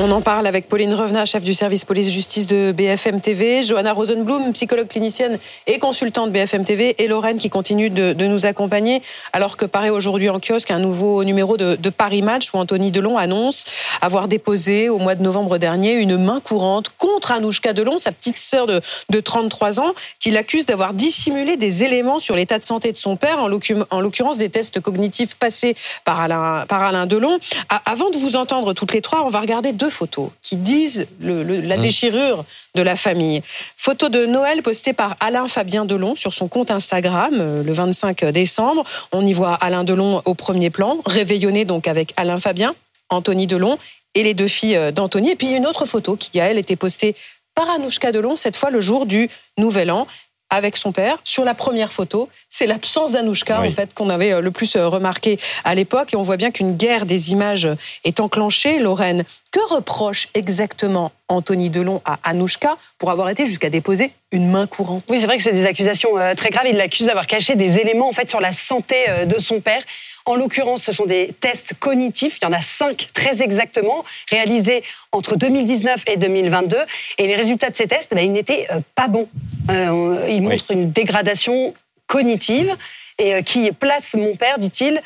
On en parle avec Pauline Revenat, chef du service police-justice de BFM TV, Johanna Rosenblum, psychologue clinicienne et consultante BFM TV, et Lorraine qui continue de, nous accompagner, alors que paraît aujourd'hui en kiosque un nouveau numéro de, Paris Match où Anthony Delon annonce avoir déposé au mois de novembre dernier une main courante contre Anouchka Delon, sa petite sœur de, de 33 ans, qui l'accuse d'avoir dissimulé des éléments sur l'état de santé de son père, en l'occurrence des tests cognitifs passés par Alain, par Alain Delon. Avant de vous entendre toutes les trois, on va regarder deux photos qui disent la mmh. déchirure de la famille. Photo de Noël postée par Alain Fabien Delon sur son compte Instagram euh, le 25 décembre. On y voit Alain Delon au premier plan, réveillonné donc avec Alain Fabien, Anthony Delon et les deux filles euh, d'Anthony. Et puis une autre photo qui, a elle, été postée par Anouchka Delon, cette fois le jour du Nouvel An avec son père. Sur la première photo, c'est l'absence d'Anouchka en fait qu'on avait euh, le plus euh, remarqué à l'époque et on voit bien qu'une guerre des images est enclenchée. Lorraine, que reproche exactement Anthony Delon à Anouchka pour avoir été jusqu'à déposer une main courante? Oui, c'est vrai que c'est des accusations euh, très graves. Il l'accuse d'avoir caché des éléments en fait sur la santé de son père. En l'occurrence, ce sont des tests cognitifs. Il y en a cinq très exactement, réalisés entre 2019 et 2022. Et les résultats de ces tests, ben, ils n'étaient euh, pas bons. Euh, ils montrent une dégradation cognitive et euh, qui place mon père, dit-il,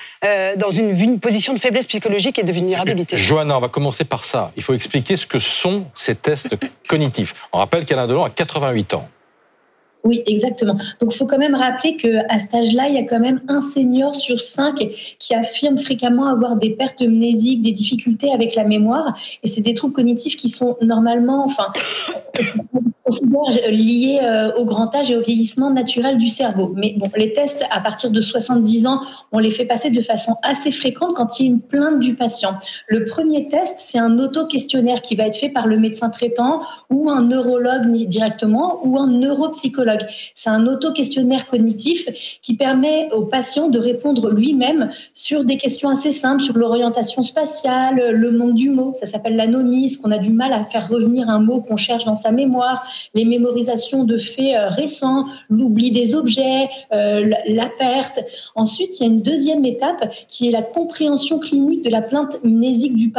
dans une, position de faiblesse psychologique et de vulnérabilité. Johanna, on va commencer par ça. Il faut expliquer ce que sont ces tests cognitifs. On rappelle qu'Alain Delon a 88 ans. Oui, exactement. Donc, il faut quand même rappeler que à cet âge-là, il y a quand même un senior sur cinq qui affirme fréquemment avoir des pertes mnésiques, des difficultés avec la mémoire. Et c'est des troubles cognitifs qui sont normalement, enfin, liés euh, au grand âge et au vieillissement naturel du cerveau. Mais bon, les tests à partir de 70 ans, on les fait passer de façon assez fréquente quand il y a une plainte du patient. Le premier test, c'est un auto-questionnaire qui va être fait par le médecin traitant ou un neurologue directement ou un neuropsychologue. C'est un auto-questionnaire cognitif qui permet au patient de répondre lui-même sur des questions assez simples, sur l'orientation spatiale, le manque du mot, ça s'appelle l'anomie, qu'on a du mal à faire revenir un mot qu'on cherche dans sa mémoire, les mémorisations de faits euh, récents, l'oubli des objets, euh, la perte. Ensuite, il y a une deuxième étape qui est la compréhension clinique de la plainte mnésique du,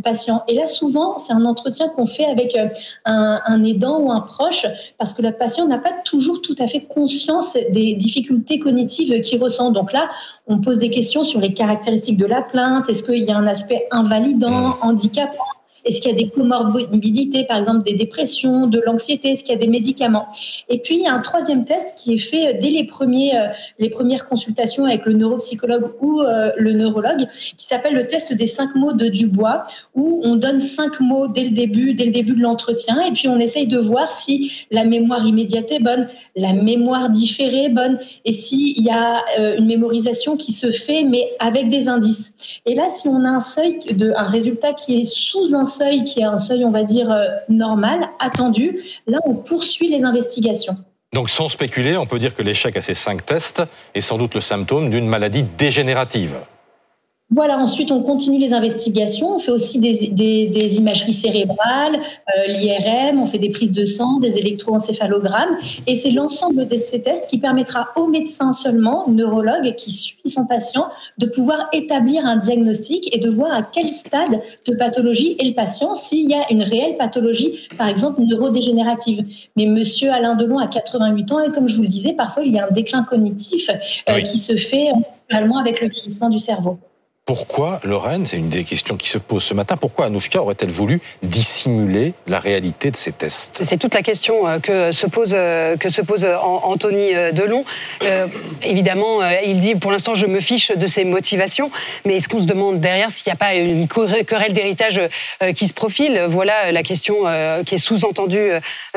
patient. Et là, souvent, c'est un entretien qu'on fait avec euh, un, un aidant ou un proche parce que le patient n'a pas toujours toujours tout à fait conscience des difficultés cognitives qu'il ressent. Donc là, on pose des questions sur les caractéristiques de la plainte. Est-ce qu'il y a un aspect invalidant, mmh. handicapant? Est-ce qu'il y a des comorbidités, par exemple des dépressions, de l'anxiété? Est-ce qu'il y a des médicaments? Et puis, il y a un troisième test qui est fait dès les, premiers, euh, les premières consultations avec le neuropsychologue ou euh, le neurologue, qui s'appelle le test des cinq mots de Dubois, où on donne cinq mots dès le début, dès le début de l'entretien, et puis on essaye de voir si la mémoire immédiate est bonne, la mémoire différée est bonne, et s'il y a euh, une mémorisation qui se fait, mais avec des indices. Et là, si on a un seuil, de, un résultat qui est sous un seuil qui est un seuil, on va dire, euh, normal, attendu, là, on poursuit les investigations. Donc sans spéculer, on peut dire que l'échec à ces cinq tests est sans doute le symptôme d'une maladie dégénérative. Voilà, ensuite on continue les investigations, on fait aussi des, des, des imageries cérébrales, euh, l'IRM, on fait des prises de sang, des électroencéphalogrammes, et c'est l'ensemble de ces tests qui permettra au médecin seulement, neurologue, qui suit son patient, de pouvoir établir un diagnostic et de voir à quel stade de pathologie est le patient, s'il y a une réelle pathologie, par exemple neurodégénérative. Mais monsieur Alain Delon a 88 ans, et comme je vous le disais, parfois il y a un déclin cognitif euh, qui se fait naturellement avec le vieillissement du cerveau. Pourquoi, Lorraine, c'est une des questions qui se pose ce matin, pourquoi Anouchka aurait-elle voulu dissimuler la réalité de ces tests? C'est toute la question euh, que se pose, euh, que se pose euh, Anthony Delon. évidemment, il dit pour l'instant je me fiche de ses motivations, mais est-ce qu'on se demande derrière s'il n'y a pas une querelle d'héritage qui se profile? Voilà la question qui est sous-entendue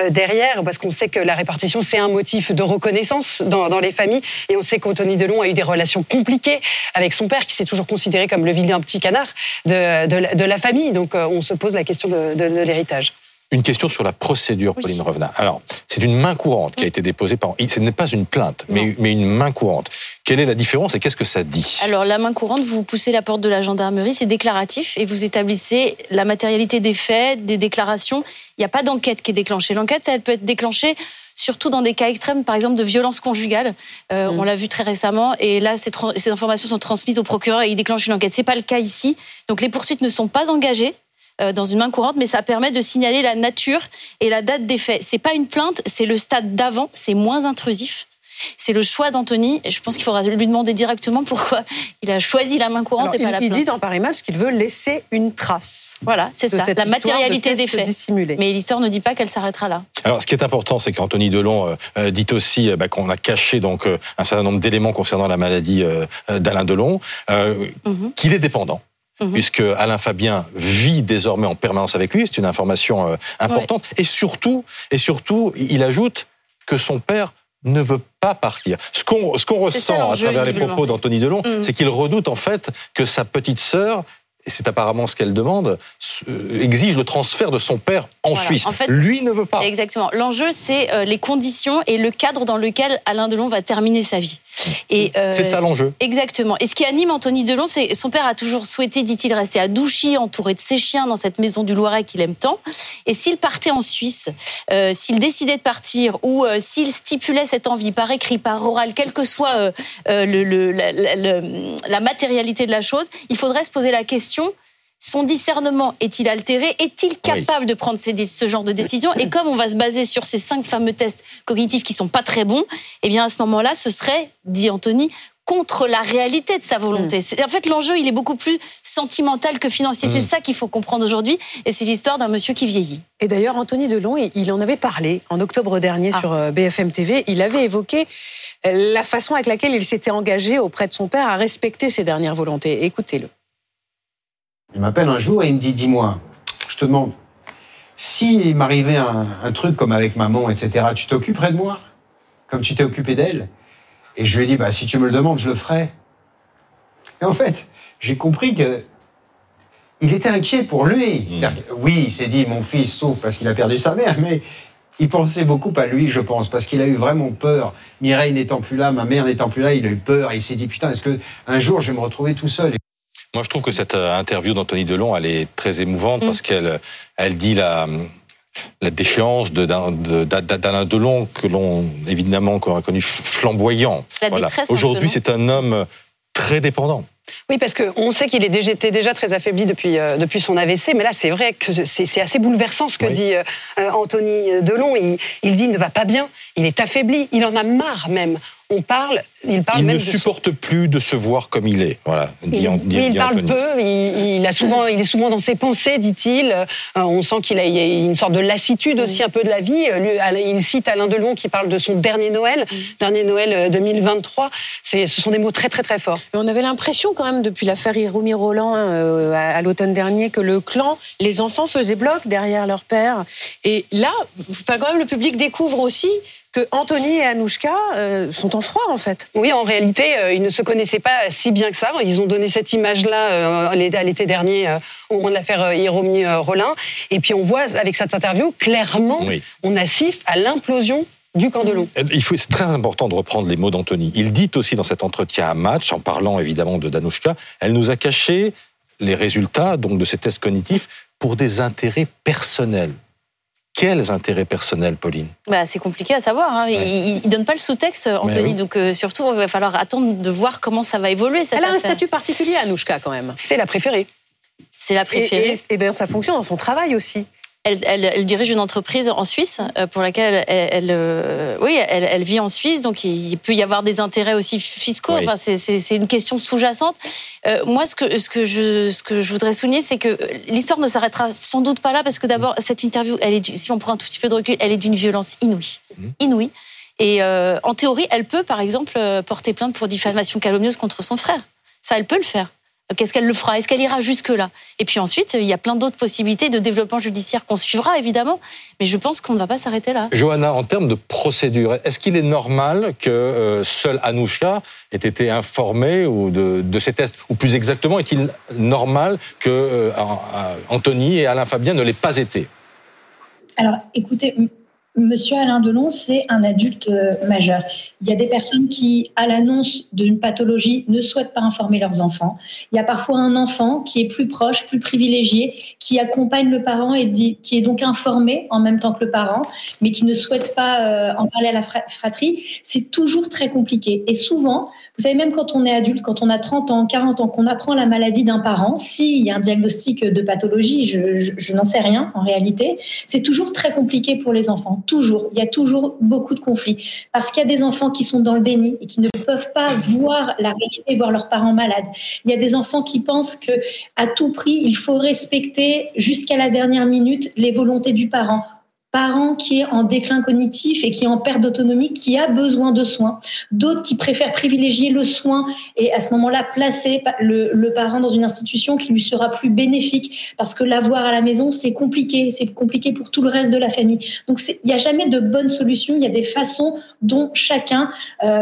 derrière, parce qu'on sait que la répartition c'est un motif de reconnaissance dans, dans les familles, et on sait qu'Anthony Delon a eu des relations compliquées avec son père, qui s'est toujours considéré comme le vilain petit canard de, la famille. Donc euh, on se pose la question de, l'héritage. Une question sur la procédure, Pauline Revenat. Alors, c'est une main courante qui a été déposée par. Ce n'est pas une plainte, mais, mais, une main courante. Quelle est la différence et qu'est-ce que ça dit? Alors, la main courante, vous poussez la porte de la gendarmerie, c'est déclaratif et vous établissez la matérialité des faits, des déclarations. Il n'y a pas d'enquête qui est déclenchée. L'enquête, elle peut être déclenchée surtout dans des cas extrêmes, par exemple de violence conjugale. Euh, mm. On l'a vu très récemment. Et là, ces, ces, informations sont transmises au procureur et il déclenche une enquête. C'est pas le cas ici. Donc les poursuites ne sont pas engagées. Dans une main courante, mais ça permet de signaler la nature et la date des faits. C'est pas une plainte, c'est le stade d'avant, c'est moins intrusif. C'est le choix d'Anthony. Et je pense qu'il faudra lui demander directement pourquoi il a choisi la main courante et pas il, la plainte. Il dit dans Paris Match qu'il veut laisser une trace. Voilà, c'est ça. La matérialité des faits. Mais l'histoire ne dit pas qu'elle s'arrêtera là. Alors, ce qui est important, c'est qu'Anthony Delon euh, euh, dit aussi euh, bah, qu'on a caché donc un certain nombre d'éléments concernant la maladie d'Alain Delon, mhm. qu'il est dépendant. Mhm. puisque Alain Fabien vit désormais en permanence avec lui, c'est une information importante. Et surtout, et surtout, il ajoute que son père ne veut pas partir. Ce qu'on ce qu'on ressent à travers les propos d'Anthony Delon, mm. c'est qu'il redoute en fait que sa petite sœur et c'est apparemment ce qu'elle demande, euh, exige le transfert de son père en Suisse. En fait, Lui ne veut pas. Exactement. L'enjeu, c'est euh, les conditions et le cadre dans lequel Alain Delon va terminer sa vie. Et euh, c'est ça l'enjeu. Exactement. Et ce qui anime Anthony Delon, c'est son père a toujours souhaité, dit-il, rester à Douchy, entouré de ses chiens dans cette maison du Loiret qu'il aime tant. Et s'il partait en Suisse, s'il décidait de partir ou s'il stipulait cette envie par écrit, par oral, quelle que soit le, la matérialité de la chose, il faudrait se poser la question son discernement est-il altéré? Est-il capable de prendre ce genre de décision? Et comme on va se baser sur ces cinq fameux tests cognitifs qui sont pas très bons, eh bien à ce moment-là, ce serait, dit Anthony, contre la réalité de sa volonté. Mm. En fait, l'enjeu, il est beaucoup plus sentimental que financier. C'est mm. ça qu'il faut comprendre aujourd'hui. Et c'est l'histoire d'un monsieur qui vieillit. Et d'ailleurs, Anthony Delon, il en avait parlé en octobre dernier ah. sur euh, BFM TV. Il avait évoqué euh, la façon avec laquelle il s'était engagé auprès de son père à respecter ses dernières volontés. Écoutez-le. Il m'appelle un jour et il me dit, dis-moi, je te demande, s'il m'arrivait un, truc comme avec maman, etc., tu t'occuperais de moi Comme tu t'es occupé d'elle? Et je lui ai dit, bah, si tu me le demandes, je le ferai. Et en fait, j'ai compris que il était inquiet pour lui. Mmh. Oui, il s'est dit, mon fils souffre parce qu'il a perdu sa mère, mais il pensait beaucoup à lui, je pense, parce qu'il a eu vraiment peur. Mireille n'étant plus là, ma mère n'étant plus là, il a eu peur. il s'est dit, putain, est-ce que un jour je vais me retrouver tout seul? Moi, je trouve que cette euh, interview d'Anthony Delon, elle est très émouvante mm. parce qu'elle elle dit la, la déchéance d'Alain Delon que l'on évidemment qu'on a connu flamboyant. Voilà. Aujourd'hui, c'est un homme très dépendant. Oui, parce qu'on sait qu'il était déjà très affaibli depuis, euh, depuis son AVC, mais là, c'est vrai que c'est assez bouleversant ce que dit euh, Anthony Delon. Il, il dit il ne va pas bien, il est affaibli, il en a marre même on parle, il parle il ne supporte plus de se voir comme il est. Voilà. il, il parle peu. Il, a souvent, il est souvent dans ses pensées, dit-il. Euh, on sent qu'il a, une sorte de lassitude aussi un peu de la vie. il cite Alain Delon qui parle de son dernier Noël, dernier Noël 2023. Euh, ce sont des mots très très très forts. on avait l'impression quand même depuis l'affaire Hiroumi Roland euh, à, l'automne dernier que le clan, les enfants faisaient bloc derrière leur père. Et là, enfin quand même le public découvre aussi que Anthony et Anouchka euh, sont en froid en fait. Oui, en réalité, euh, ils ne se connaissaient pas si bien que ça. Ils ont donné cette image-là euh, l'été dernier au moment de l'affaire Hiromi Rollin. Et puis on voit avec cette interview clairement, on assiste à l'implosion du Candelon. Il faut, c'est très important de reprendre les mots d'Anthony. Il dit aussi dans cet entretien à match, en parlant évidemment de Danouchka, elle nous a caché les résultats donc de ces tests cognitifs pour des intérêts personnels quels intérêts personnels, Pauline bah, C'est compliqué à savoir. Hein. Il ne donne pas le sous-texte, Anthony. Donc, euh, surtout, il va falloir attendre de voir comment ça va évoluer. Cette Elle a un statut particulier, Anouchka, quand même. C'est la préférée. C'est la préférée. Et, et d'ailleurs, ça fonctionne dans son travail aussi. Elle, elle, elle, dirige une entreprise en Suisse euh, pour laquelle elle, elle euh, oui, elle, elle, vit en Suisse, donc il peut y avoir des intérêts aussi fiscaux. Enfin, c'est une question sous-jacente. Euh, moi, ce que, ce que je, ce que je voudrais souligner, c'est que l'histoire ne s'arrêtera sans doute pas là, parce que d'abord, cette interview, elle est, si on prend un tout petit peu de recul, elle est d'une violence inouïe, mmh. inouïe. Et euh, en théorie, elle peut, par exemple, porter plainte pour diffamation calomnieuse contre son frère. Ça, elle peut le faire. Qu'est-ce qu'elle le fera? Est-ce qu'elle ira jusque-là? Et puis ensuite, il y a plein d'autres possibilités de développement judiciaire qu'on suivra, évidemment. Mais je pense qu'on ne va pas s'arrêter là. Johanna, en termes de procédure, est-ce qu'il est normal que euh, seul Anoucha ait été informé ou de, ces tests? Ou plus exactement, est-il normal que euh, Anthony et Alain Fabien ne l'aient pas été? Alors, écoutez, Monsieur Alain Delon, c'est un adulte euh, majeur. Il y a des personnes qui, à l'annonce d'une pathologie, ne souhaitent pas informer leurs enfants. Il y a parfois un enfant qui est plus proche, plus privilégié, qui accompagne le parent et qui est donc informé en même temps que le parent, mais qui ne souhaite pas euh, en parler à la fratrie. C'est toujours très compliqué. Et souvent, vous savez, même quand on est adulte, quand on a 30 ans, 40 ans, qu'on apprend la maladie d'un parent, s'il y a un diagnostic de pathologie, je, je n'en sais rien en réalité, c'est toujours très compliqué pour les enfants Toujours. Il y a toujours beaucoup de conflits. Parce qu'il y a des enfants qui sont dans le déni et qui ne peuvent pas voir la réalité, voir leurs parents malades. Il y a des enfants qui pensent que à tout prix, il faut respecter jusqu'à la dernière minute les volontés du parent parent qui est en déclin cognitif et qui est en perte d'autonomie, qui a besoin de soins. D'autres qui préfèrent privilégier le soin et à ce moment-là placer le, parent dans une institution qui lui sera plus bénéfique parce que l'avoir à la maison, c'est compliqué. C'est compliqué pour tout le reste de la famille. Donc il n'y a jamais de bonne solution. Il y a des façons dont chacun euh,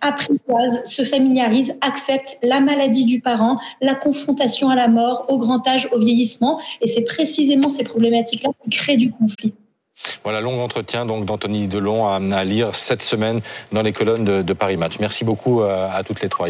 apprivoise, se familiarise, accepte la maladie du parent, la confrontation à la mort, au grand âge, au vieillissement. Et c'est précisément ces problématiques-là qui créent du conflit. Voilà, long entretien donc d'Anthony Delon à, lire cette semaine dans les colonnes de, Paris Match. Merci beaucoup euh, à toutes les trois.